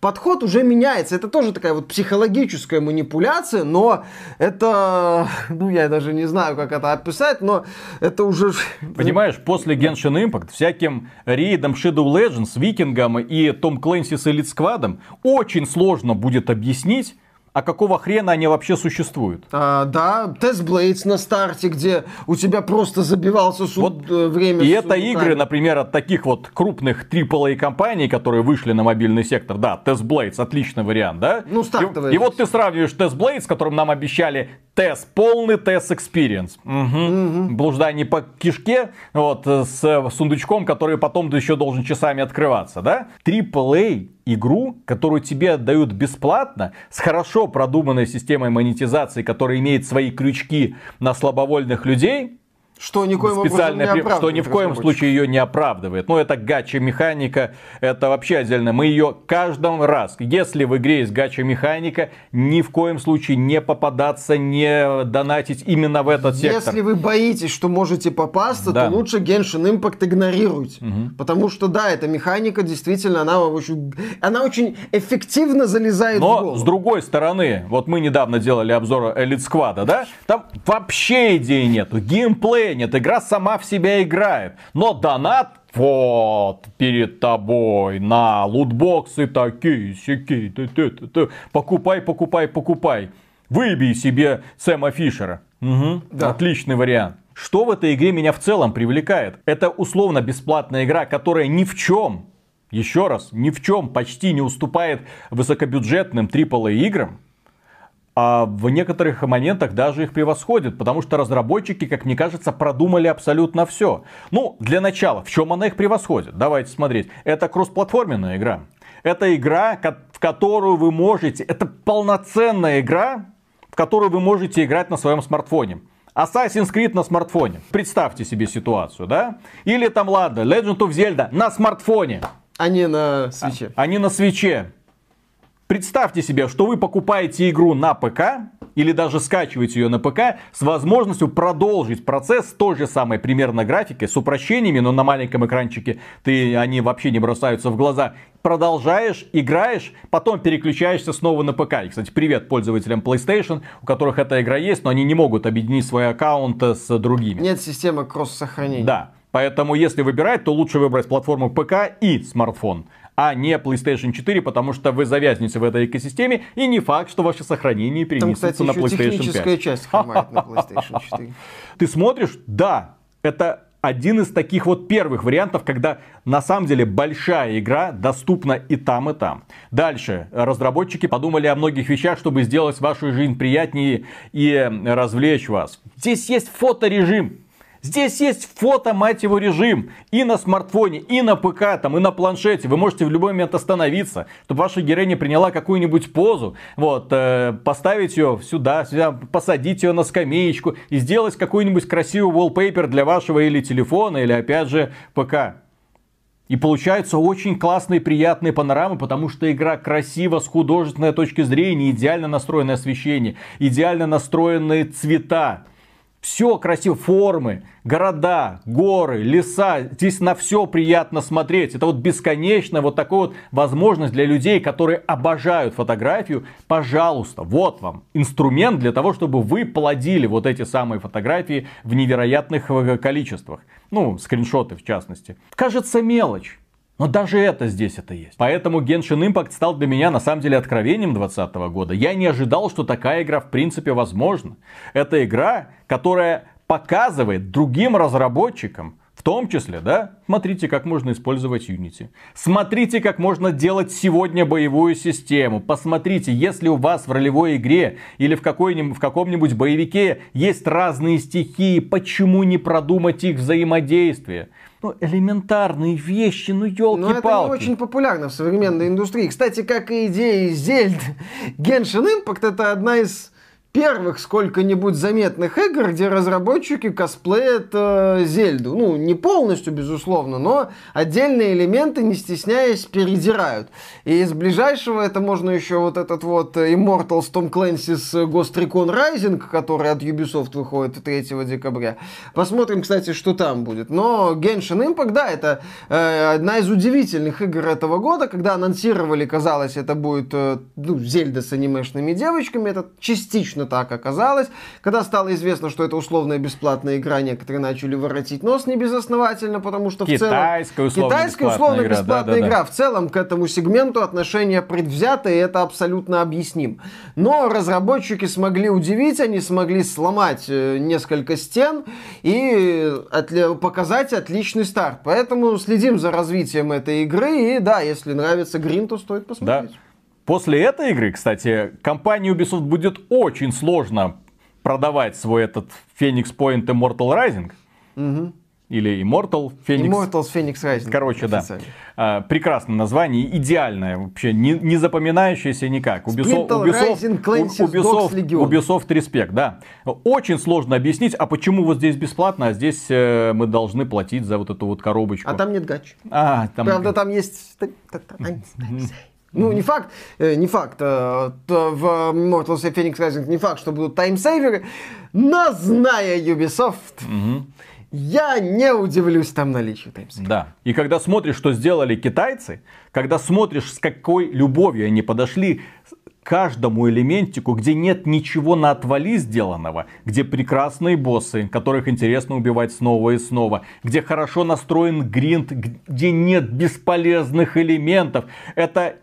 подход уже меняется. Это тоже такая вот психологическая манипуляция, но это, ну я даже не знаю, как это описать, но это уже... Понимаешь, после Genshin Impact всяким рейдам Shadow Legends, Викингам и Том Clancy с Elite Squad очень сложно будет объяснить, а какого хрена они вообще существуют? А, да, Test Blades на старте, где у тебя просто забивался суд, Вот э, время. И это игры, например, от таких вот крупных AAA компаний, которые вышли на мобильный сектор. Да, Test Blades, отличный вариант, да? Ну, стартовая И, и вот ты сравниваешь Test Blades, с которым нам обещали тест, полный тест experience. Мгм. Блуждание по кишке, вот, э, с э, сундучком, который потом еще должен часами открываться, да? AAA игру, которую тебе отдают бесплатно, с хорошо продуманной системой монетизации, которая имеет свои крючки на слабовольных людей, Что никоим специальная, не что ни в коем случае ее не оправдывает. Ну, это гача механика, это вообще отдельно. Мы ее каждый раз, если в игре есть гача механика, ни в коем случае не попадаться, не донатить именно в этот сектор. Если вы боитесь, что можете попасться, Да. то лучше Genshin Impact игнорируйте. Потому что, да, эта механика действительно, она очень, она очень эффективно залезает в Но голову. с другой стороны, вот мы недавно делали обзор Elite Squad, да? Там вообще идеи нету, геймплея нет, игра сама в себя играет. Но донат вот перед тобой на лутбоксы такие, сякие, ты, ты, ты, ты. покупай, покупай, покупай. Выбей себе Сэма Фишера. Мгм, Да. Отличный вариант. Что в этой игре меня в целом привлекает? Это условно бесплатная игра, которая ни в чем, еще раз, ни в чем почти не уступает высокобюджетным AAA играм. А в некоторых моментах даже их превосходит, потому что разработчики, как мне кажется, продумали абсолютно все. Ну, для начала, в чем она их превосходит? Давайте смотреть. Это кроссплатформенная игра. Это игра, в которую вы можете... Это полноценная игра, в которую вы можете играть на своем смартфоне. Assassin's Creed на смартфоне. Представьте себе ситуацию, да? Или там, ладно, Legend of Zelda на смартфоне. А не на свече. а не на свече. Представьте себе, что вы покупаете игру на ПК или даже скачиваете ее на ПК с возможностью продолжить процесс той же самой примерно графикой, с упрощениями, но на маленьком экранчике ты, они вообще не бросаются в глаза. Продолжаешь, играешь, потом переключаешься снова на ПК. И, кстати, привет пользователям PlayStation, у которых эта игра есть, но они не могут объединить свой аккаунт с другими. Нет системы кросс-сохранения. Да. Поэтому, если выбирать, то лучше выбрать платформу ПК и смартфон, а не PlayStation 4, потому что вы завязнете в этой экосистеме, и не факт, что ваше сохранение Там, перенесется кстати, на PlayStation техническая 5. часть хромает на PlayStation [laughs] 4. Ты смотришь, да, это один из таких вот первых вариантов, когда на самом деле большая игра доступна и там, и там. Дальше. Разработчики подумали о многих вещах, чтобы сделать вашу жизнь приятнее и развлечь вас. Здесь есть фоторежим. Здесь есть фото, мать его, режим. И на смартфоне, и на ПК, там, и на планшете. Вы можете в любой момент остановиться, чтобы ваша героиня приняла какую-нибудь позу. Вот, э, поставить ее сюда, сюда, посадить ее на скамеечку и сделать какой-нибудь красивый wallpaper для вашего или телефона, или опять же ПК. И получаются очень классные, приятные панорамы, потому что игра красива с художественной точки зрения, идеально настроенное освещение, идеально настроенные цвета. Все красиво, формы, города, горы, леса. Здесь на все приятно смотреть. Это вот бесконечно вот такая вот возможность для людей, которые обожают фотографию. Пожалуйста, вот вам инструмент для того, чтобы вы плодили вот эти самые фотографии в невероятных э, количествах. Ну, скриншоты в частности. Кажется мелочь. Но даже это здесь это есть. Поэтому Genshin Impact стал для меня на самом деле откровением 2020 года. Я не ожидал, что такая игра в принципе возможна. Это игра, которая показывает другим разработчикам, в том числе, да, смотрите, как можно использовать Unity. Смотрите, как можно делать сегодня боевую систему. Посмотрите, если у вас в ролевой игре или в, в каком-нибудь боевике есть разные стихии, почему не продумать их взаимодействие? Ну, элементарные вещи, ну Но это не елки-палки. очень популярно в современной индустрии. Кстати, как и идея Зельд, Genshin Impact это одна из первых сколько-нибудь заметных игр, где разработчики косплеят э, Зельду. Ну, не полностью, безусловно, но отдельные элементы, не стесняясь, передирают. И из ближайшего это можно еще вот этот вот Immortals Tom Clancy's Ghost Recon Rising, который от Ubisoft выходит 3 декабря. Посмотрим, кстати, что там будет. Но Genshin Impact, да, это э, одна из удивительных игр этого года, когда анонсировали, казалось, это будет э, ну, Зельда с анимешными девочками, это частично так оказалось. Когда стало известно, что это условная бесплатная игра, некоторые начали воротить нос не безосновательно, потому что в целом... Китайская условно Китайская бесплатная игра, бесплатная да-да-да. игра. В целом к этому сегменту отношение предвзято, и это абсолютно объясним. Но разработчики смогли удивить, они смогли сломать э, несколько стен и отли- показать отличный старт. Поэтому следим за развитием этой игры, и да, если нравится Грин, то стоит Да. После этой игры, кстати, компании Ubisoft будет очень сложно продавать свой этот Phoenix Point Immortal Rising. Или Immortal Phoenix. Immortals Phoenix Rising. Короче, да. А, прекрасное название, идеальное, вообще не, не запоминающееся никак. Ubisoft, Splinter Rising, Clancy's Ubisoft, Dogs. Ubisoft респект, да. Очень сложно объяснить, а почему вот здесь бесплатно, а здесь э, мы должны платить за вот эту вот коробочку. А там нет гач. А, там- Правда, там есть... [laughs] Ну, не факт, э, не факт. э, В Immortals и Phoenix Rising не факт, что будут таймсейверы, но зная Ubisoft, я не удивлюсь там наличию таймсейверов. Да. И когда смотришь, что сделали китайцы, когда смотришь, с какой любовью они подошли к каждому элементику, где нет ничего на отвали сделанного, где прекрасные боссы, которых интересно убивать снова и снова, где хорошо настроен гринд, где нет бесполезных элементов. Это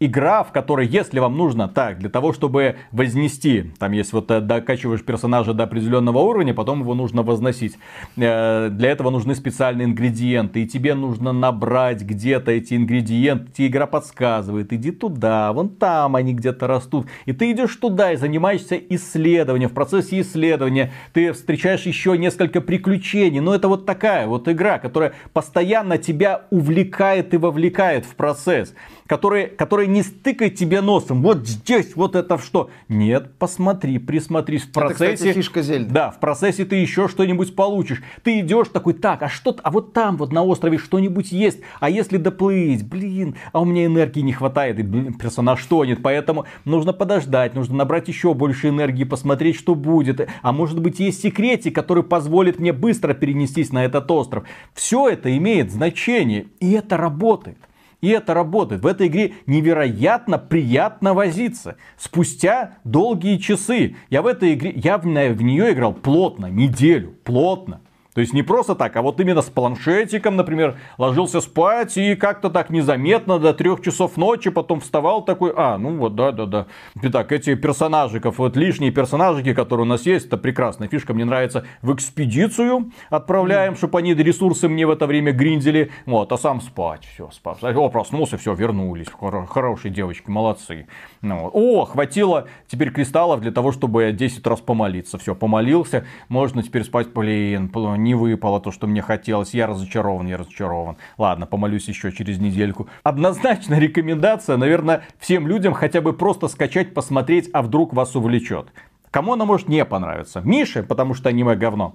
игра, в которой, если вам нужно так, для того, чтобы вознести, там есть вот э, докачиваешь персонажа до определенного уровня, потом его нужно возносить. Э, Для этого нужны специальные ингредиенты, и тебе нужно набрать где-то эти ингредиенты, тебе игра подсказывает, иди туда, вон там они где-то растут, и ты идешь туда и занимаешься исследованием. В процессе исследования ты встречаешь еще несколько приключений, но это вот такая вот игра, которая постоянно тебя увлекает и вовлекает в процесс который, который не стыкает тебе носом. Вот здесь вот это что. Нет, посмотри, присмотрись в процессе. кстати, фишка Зельды. Да, в процессе ты еще что-нибудь получишь. Ты идешь такой, так, а что, а вот там вот на острове что-нибудь есть. А если доплыть, блин, а у меня энергии не хватает, и блин, персонаж тонет. Поэтому нужно подождать, нужно набрать еще больше энергии, посмотреть, что будет. А может быть есть секретик, который позволит мне быстро перенестись на этот остров. Все это имеет значение, и это работает. И это работает. В этой игре невероятно приятно возиться. Спустя долгие часы. Я в этой игре, я в, в нее играл плотно, неделю, плотно. То есть не просто так, а вот именно с планшетиком, например, ложился спать и как-то так незаметно до трех часов ночи, потом вставал такой, а, ну вот, да-да-да. Итак, эти персонажиков, вот лишние персонажики, которые у нас есть, это прекрасная фишка, мне нравится, в экспедицию отправляем, чтобы они ресурсы мне в это время гриндили, вот, а сам спать, все, спать. О, проснулся, все, вернулись, Хоро- хорошие девочки, молодцы. Ну. О, хватило теперь кристаллов для того, чтобы 10 раз помолиться. Все, помолился, можно теперь спать, блин, пл- не выпало то, что мне хотелось. Я разочарован, я разочарован. Ладно, помолюсь еще через недельку. Однозначно рекомендация, наверное, всем людям хотя бы просто скачать, посмотреть, а вдруг вас увлечет. Кому она может не понравиться? Мише, потому что аниме говно.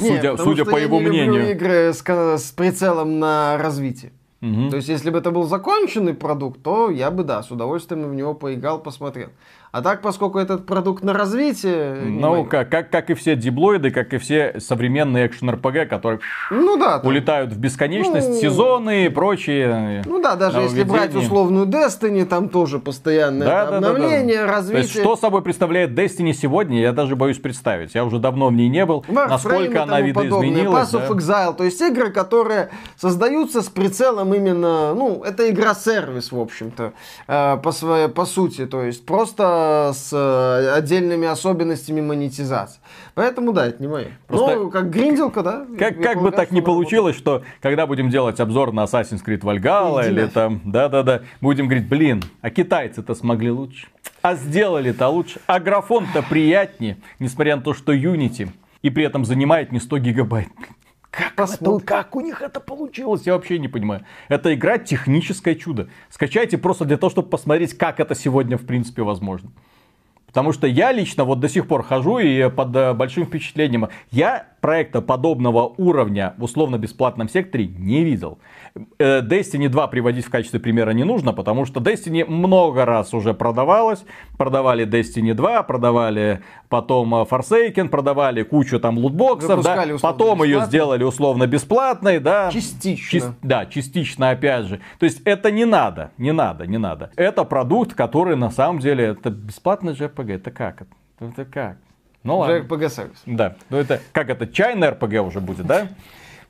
Нет, Судя, потому судя по я его не люблю мнению. игры с, с прицелом на развитие. Мгм. То есть, если бы это был законченный продукт, то я бы, да, с удовольствием в него поиграл, посмотрел. А так, поскольку этот продукт на развитие... Ну, как, как, как и все диблоиды, как и все современные экшен-РПГ, которые Ну да. там- улетают в бесконечность, Ну, сезоны и прочие. Ну да, даже если брать условную Destiny, там тоже постоянное Да, да, да, да. обновление, То развитие. есть, что собой представляет Destiny сегодня, я даже боюсь представить. Я уже давно в ней не был. Warframe Насколько она видоизменилась. Pass of да. Exile, то есть игры, которые создаются с прицелом именно, ну, это игра-сервис, в общем-то, э, по, своей, по сути, то есть просто с э, отдельными особенностями монетизации. Поэтому, да, это не мое. Просто- Ну, как гринделка, да? Как, как бы так не получилось, что когда будем делать обзор на Assassin's Creed Valhalla Иди или нафиг. там, да-да-да, будем говорить, блин, а китайцы-то смогли лучше, а сделали-то лучше, а графон-то приятнее, несмотря на то, что Unity, и при этом занимает не 100 гигабайт. Как, это- Посмотрим. как у них это получилось, я вообще не понимаю. Эта игра техническое чудо. Скачайте просто для того, чтобы посмотреть, как это сегодня в принципе возможно. Потому что я лично вот до сих пор хожу и под э, большим впечатлением. Я проекта подобного уровня в условно-бесплатном секторе не видел. Э, Destiny 2 приводить в качестве примера не нужно, потому что Destiny много раз уже продавалась. Продавали Destiny 2, продавали потом э, Forsaken, продавали кучу там лутбоксов, да. Потом ее сделали условно-бесплатной, да. Частично. Чис- да, частично опять же. То есть это не надо, не надо, не надо. Это продукт, который на самом деле, это бесплатный же RPG, это как? Это как? Ну ладно. JRPG сервис. Да. Ну это как это? Чайный РПГ уже будет, да?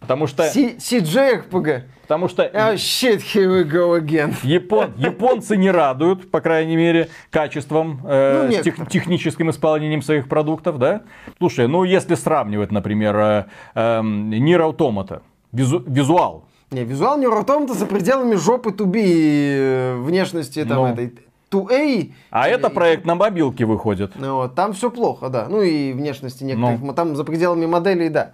Потому что, C- CJRPG. потому что Oh shit, here we go again. Япон, японцы не радуют, по крайней мере, качеством, э, Ну, тех- техническим исполнением своих продуктов, да? Слушай, ну если сравнивать, например, э, эм, Nier Automata, визу- визуал, Не, визуал Нью то за пределами жопы туби э, внешности там Ну. этой 2A. а это проект на мобилке выходит. Ну, вот, там все плохо, да. Ну и внешности некоторых. Ну. Там за пределами моделей, да.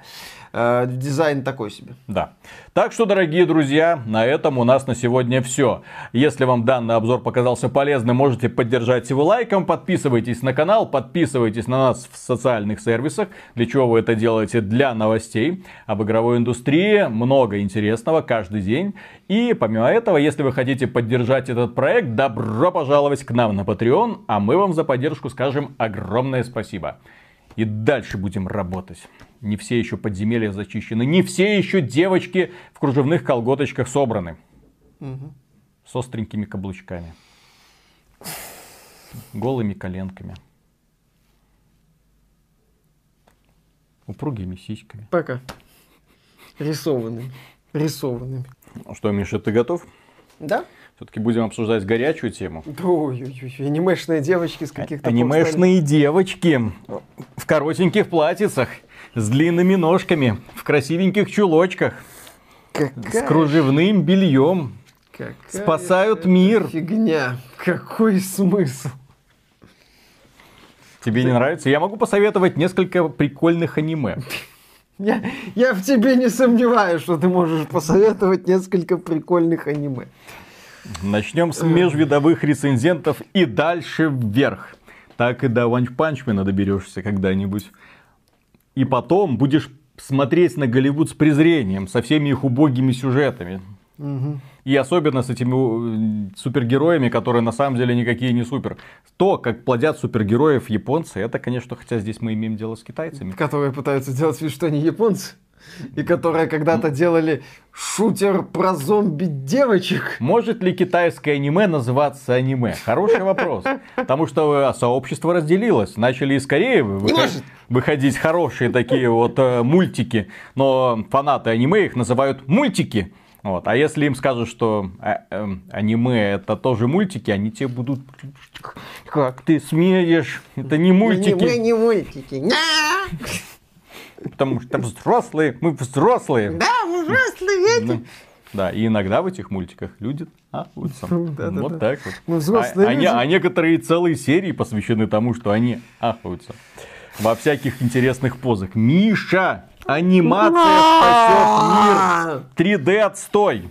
Э, дизайн такой себе. Да. Так что, дорогие друзья, на этом у нас на сегодня все. Если вам данный обзор показался полезным, можете поддержать его лайком, подписывайтесь на канал, подписывайтесь на нас в социальных сервисах. Для чего вы это делаете? Для новостей об игровой индустрии. Много интересного каждый день. И помимо этого, если вы хотите поддержать этот проект, добро пожаловать к нам на Patreon, а мы вам за поддержку скажем огромное спасибо. И дальше будем работать. Не все еще подземелья зачищены, не все еще девочки в кружевных колготочках собраны. С остренькими каблучками. Голыми коленками. Упругими сиськами. Пока. Рисованными. Рисованными. Ну Что, Миша, ты готов? Да? Все-таки будем обсуждать горячую тему. Ой-ой-ой, анимешные девочки с каких-то... Анимешные девочки в коротеньких платьицах, с длинными ножками, в красивеньких чулочках, с кружевным бельем. Какая спасают мир. Фигня. Какой смысл? Тебе не нравится? Я могу посоветовать несколько прикольных аниме. Я, я в тебе не сомневаюсь, что ты можешь посоветовать несколько прикольных аниме. Начнем с межвидовых рецензентов и дальше вверх. Так и до One Punch Man доберешься когда-нибудь. И потом будешь смотреть на Голливуд с презрением, со всеми их убогими сюжетами. И особенно с этими э, супергероями, которые на самом деле никакие не супер. То, как плодят супергероев японцы, это, конечно, хотя здесь мы имеем дело с китайцами. Которые пытаются делать вид, что они японцы. И которые когда-то делали шутер про зомби-девочек. Может ли китайское аниме называться аниме? Хороший вопрос. Потому что э, сообщество разделилось. Начали из Кореи выходить хорошие такие вот э, мультики. Но фанаты аниме их называют мультики. Вот. А если им скажут, что э, эм, аниме это тоже мультики, они тебе будут... Как ты смеешь? Это не мультики. Мы не мультики. Потому что взрослые, мы взрослые. Да, взрослые Ну, Да, и иногда в этих мультиках люди ахаются. Да-да-да. Вот так вот. Мы взрослые а, а люди. а некоторые целые серии посвящены тому, что они ахаются. Во всяких интересных позах. Миша! Анимация спасет мир! 3D отстой!